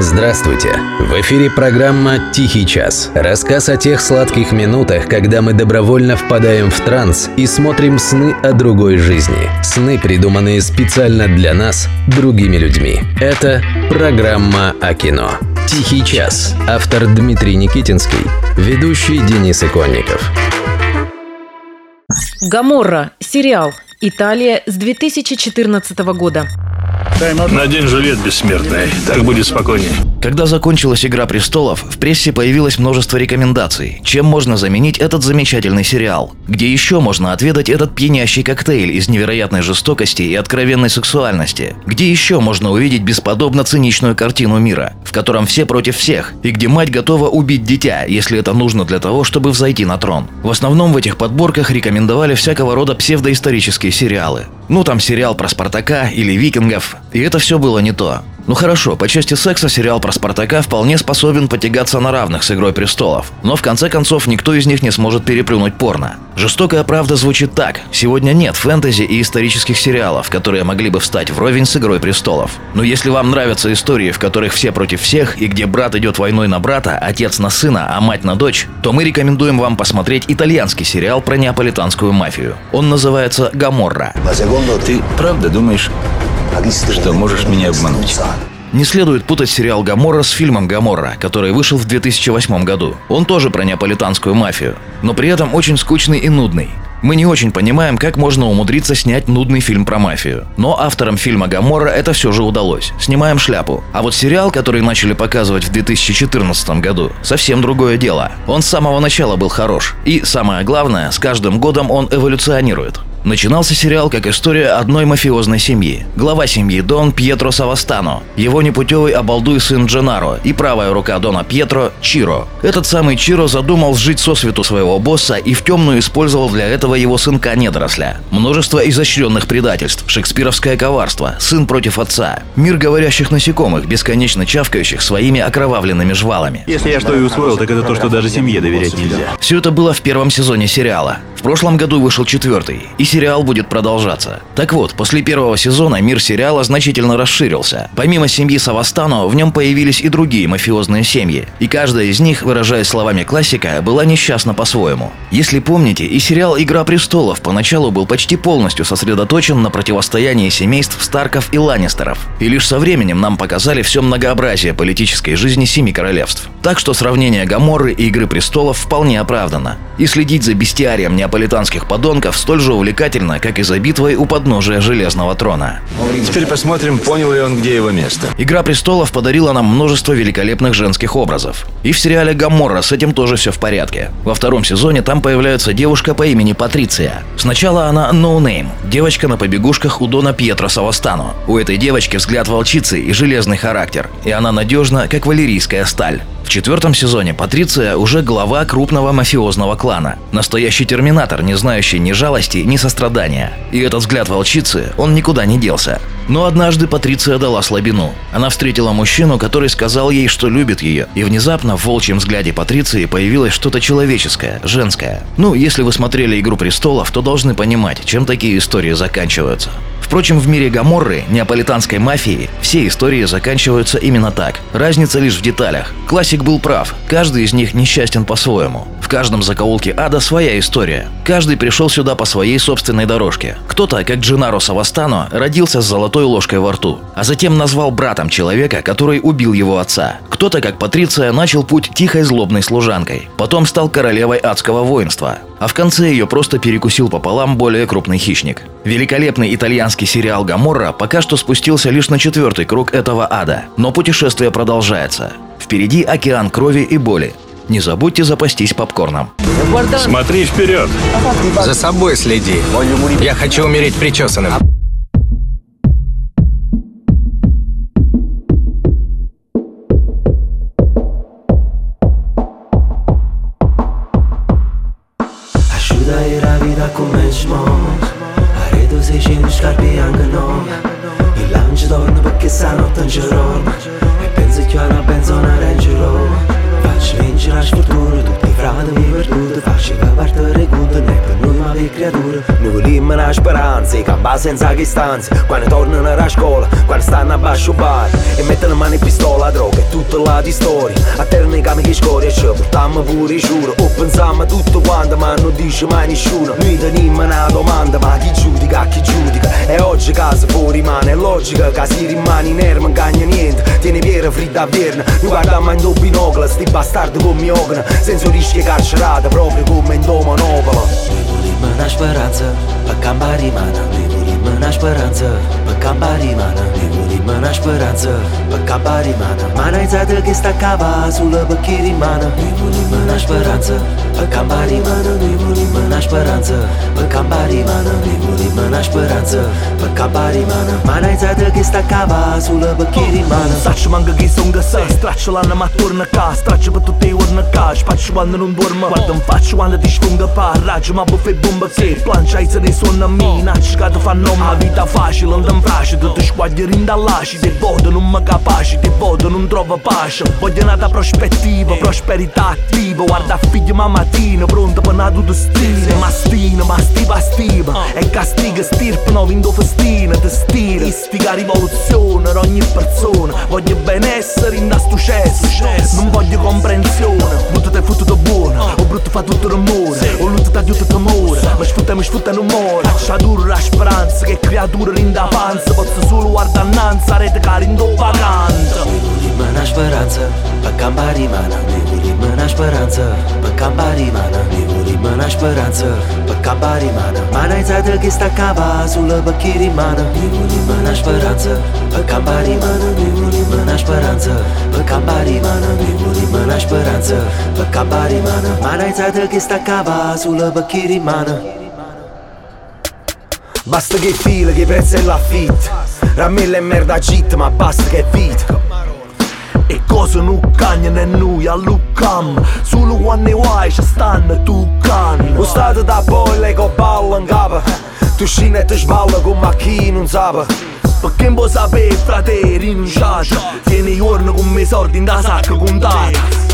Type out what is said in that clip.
Здравствуйте! В эфире программа «Тихий час». Рассказ о тех сладких минутах, когда мы добровольно впадаем в транс и смотрим сны о другой жизни. Сны, придуманные специально для нас, другими людьми. Это программа о кино. «Тихий час». Автор Дмитрий Никитинский. Ведущий Денис Иконников. Гаморра. Сериал. Италия с 2014 года. Надень жилет бессмертный, так будет спокойнее. Когда закончилась «Игра престолов», в прессе появилось множество рекомендаций, чем можно заменить этот замечательный сериал, где еще можно отведать этот пьянящий коктейль из невероятной жестокости и откровенной сексуальности, где еще можно увидеть бесподобно циничную картину мира, в котором все против всех, и где мать готова убить дитя, если это нужно для того, чтобы взойти на трон. В основном в этих подборках рекомендовали всякого рода псевдоисторические сериалы. Ну там сериал про Спартака или викингов, и это все было не то. Ну хорошо, по части секса сериал про Спартака вполне способен потягаться на равных с «Игрой престолов», но в конце концов никто из них не сможет переплюнуть порно. Жестокая правда звучит так. Сегодня нет фэнтези и исторических сериалов, которые могли бы встать вровень с «Игрой престолов». Но если вам нравятся истории, в которых все против всех и где брат идет войной на брата, отец на сына, а мать на дочь, то мы рекомендуем вам посмотреть итальянский сериал про неаполитанскую мафию. Он называется «Гаморра». Ты правда думаешь, что можешь меня обмануть? Не следует путать сериал «Гаморра» с фильмом «Гаморра», который вышел в 2008 году. Он тоже про неаполитанскую мафию, но при этом очень скучный и нудный. Мы не очень понимаем, как можно умудриться снять нудный фильм про мафию. Но авторам фильма «Гаморра» это все же удалось. Снимаем шляпу. А вот сериал, который начали показывать в 2014 году, совсем другое дело. Он с самого начала был хорош. И, самое главное, с каждым годом он эволюционирует. Начинался сериал как история одной мафиозной семьи. Глава семьи Дон Пьетро Савастано, его непутевый обалдуй сын Дженаро и правая рука Дона Пьетро Чиро. Этот самый Чиро задумал сжить сосвету своего босса и в темную использовал для этого его сынка недоросля. Множество изощренных предательств, шекспировское коварство, сын против отца, мир говорящих насекомых, бесконечно чавкающих своими окровавленными жвалами. Если я что и усвоил, так это то, что даже семье доверять нельзя. Все это было в первом сезоне сериала. В прошлом году вышел четвертый, и сериал будет продолжаться. Так вот, после первого сезона мир сериала значительно расширился. Помимо семьи Савастано, в нем появились и другие мафиозные семьи, и каждая из них, выражаясь словами классика, была несчастна по-своему. Если помните, и сериал «Игра престолов» поначалу был почти полностью сосредоточен на противостоянии семейств Старков и Ланнистеров, и лишь со временем нам показали все многообразие политической жизни Семи Королевств. Так что сравнение Гаморры и «Игры престолов» вполне оправдано. И следить за бестиарием неаполитанских подонков столь же увлекательно, как и за битвой у подножия Железного Трона. Теперь посмотрим, понял ли он, где его место. «Игра престолов» подарила нам множество великолепных женских образов. И в сериале «Гаморра» с этим тоже все в порядке. Во втором сезоне там появляется девушка по имени Патриция. Сначала она no name, девочка на побегушках у Дона Пьетро Савастано. У этой девочки взгляд волчицы и железный характер, и она надежна, как валерийская сталь. В четвертом сезоне Патриция уже глава крупного мафиозного клана. Настоящий терминатор, не знающий ни жалости, ни сострадания. И этот взгляд волчицы, он никуда не делся. Но однажды Патриция дала слабину. Она встретила мужчину, который сказал ей, что любит ее. И внезапно в волчьем взгляде Патриции появилось что-то человеческое, женское. Ну, если вы смотрели «Игру престолов», то должны понимать, чем такие истории заканчиваются. Впрочем, в мире Гаморры, неаполитанской мафии, все истории заканчиваются именно так. Разница лишь в деталях. Классик был прав. Каждый из них несчастен по-своему. В каждом закоулке ада своя история. Каждый пришел сюда по своей собственной дорожке. Кто-то, как Джинаро Савастано, родился с золотой ложкой во рту, а затем назвал братом человека, который убил его отца. Кто-то, как Патриция, начал путь тихой злобной служанкой. Потом стал королевой адского воинства. А в конце ее просто перекусил пополам более крупный хищник. Великолепный итальянский сериал «Гаморра» пока что спустился лишь на четвертый круг этого ада. Но путешествие продолжается. Впереди океан крови и боли. Не забудьте запастись попкорном. Смотри вперед. За собой следи. Я хочу умереть причесанным. Asta era vida cu menci mos Are du se și nu scarpi angă noi Il am ci dorno perché sa notte in E penso che una benzona rengerò Faccio vincere la sfortuna tutti i frati per noi vogliamo una speranza E campa senza che stanze Quando tornano a scuola Quando stanno a basso bar. E mettono mano in pistola, droga E tutta la di storia A terra nei cami che scoria Ci portiamo pure i giuro. O pensiamo tutto quanto Ma non dice mai nessuno. Noi teniamo una domanda Ma chi giudica, chi giudica? E oggi casa fuori mano È logica che si rimane inerme Non cagna niente. Tieni piera fritta a vierna Noi guardiamo in doppio binocolo Sti bastardi con miogna. Senza rischio carcerata Proprio come in domonopolo mâna speranță Pe cambarimana ne murim mâna speranță Păcabari mana, neguri mana speranță Păcabari mana, mana izadă că sta cava Azulă băchiri mana, neguri mana speranță Păcabari mana, neguri mana speranță Păcabari mana, neguri mana speranță Păcabari mana, mana izadă că sta cava Azulă băchiri mana Saci m-am găghi să-mi găsă Straci la nama turnă ca. Straci bătu te urnă ca. Spaci oană nu-mi dormă Guardă-mi oh. faci oană de șfungă pa. Rage m-a bufei bumbă Planci ai să ne sună mi Naci ca tu fanom Avita fa. Și l-ndăm Non ti squaglieri in dallaci Te voto non mi capaci Te voto non trovo pace. Voglio una prospettiva Prosperità attiva. Guarda figlio ma mattina Pronto per una destino Mastina ma stiva E castiga stirpe no vindo festina Te stira Istica rivoluzione per ogni persona. Voglio benessere in da sto cesso Non voglio comprensione. Brutto te fottuto buono. O brutto fa tutto rumore. O lutto ti aiuta t'amore. Ma sfutta mi sfutta non muore. C'ha dura la speranza Che creatura in da panza speranță. Băpsuzul ardananț are de carind o bagantă Mâna speranță, pe cambarimana Mâna speranță, pe cambarimana Mâna speranță, pe cambarimana Mana-i țadă ghista cava, azulă bă chirimana. Mâna speranță, pe cambarimana Mâna speranță, pe cambarimana Mâna speranță, pe cambarimana Mana-i țadă ghista cava, azulă bă chirimana. Basta che fila, che prezzo è l'affitto Ramella e merda git, ma basta che è vita E cosa non cagnano e noi alluccam Solo quando vuoi ci stanno tu can. Lo stato da bolle con palla in capo Tu scini e ti sballa con macchina non sape Perché non può sapere frate rinunciato Tieni i giorni con i soldi in da sacca contata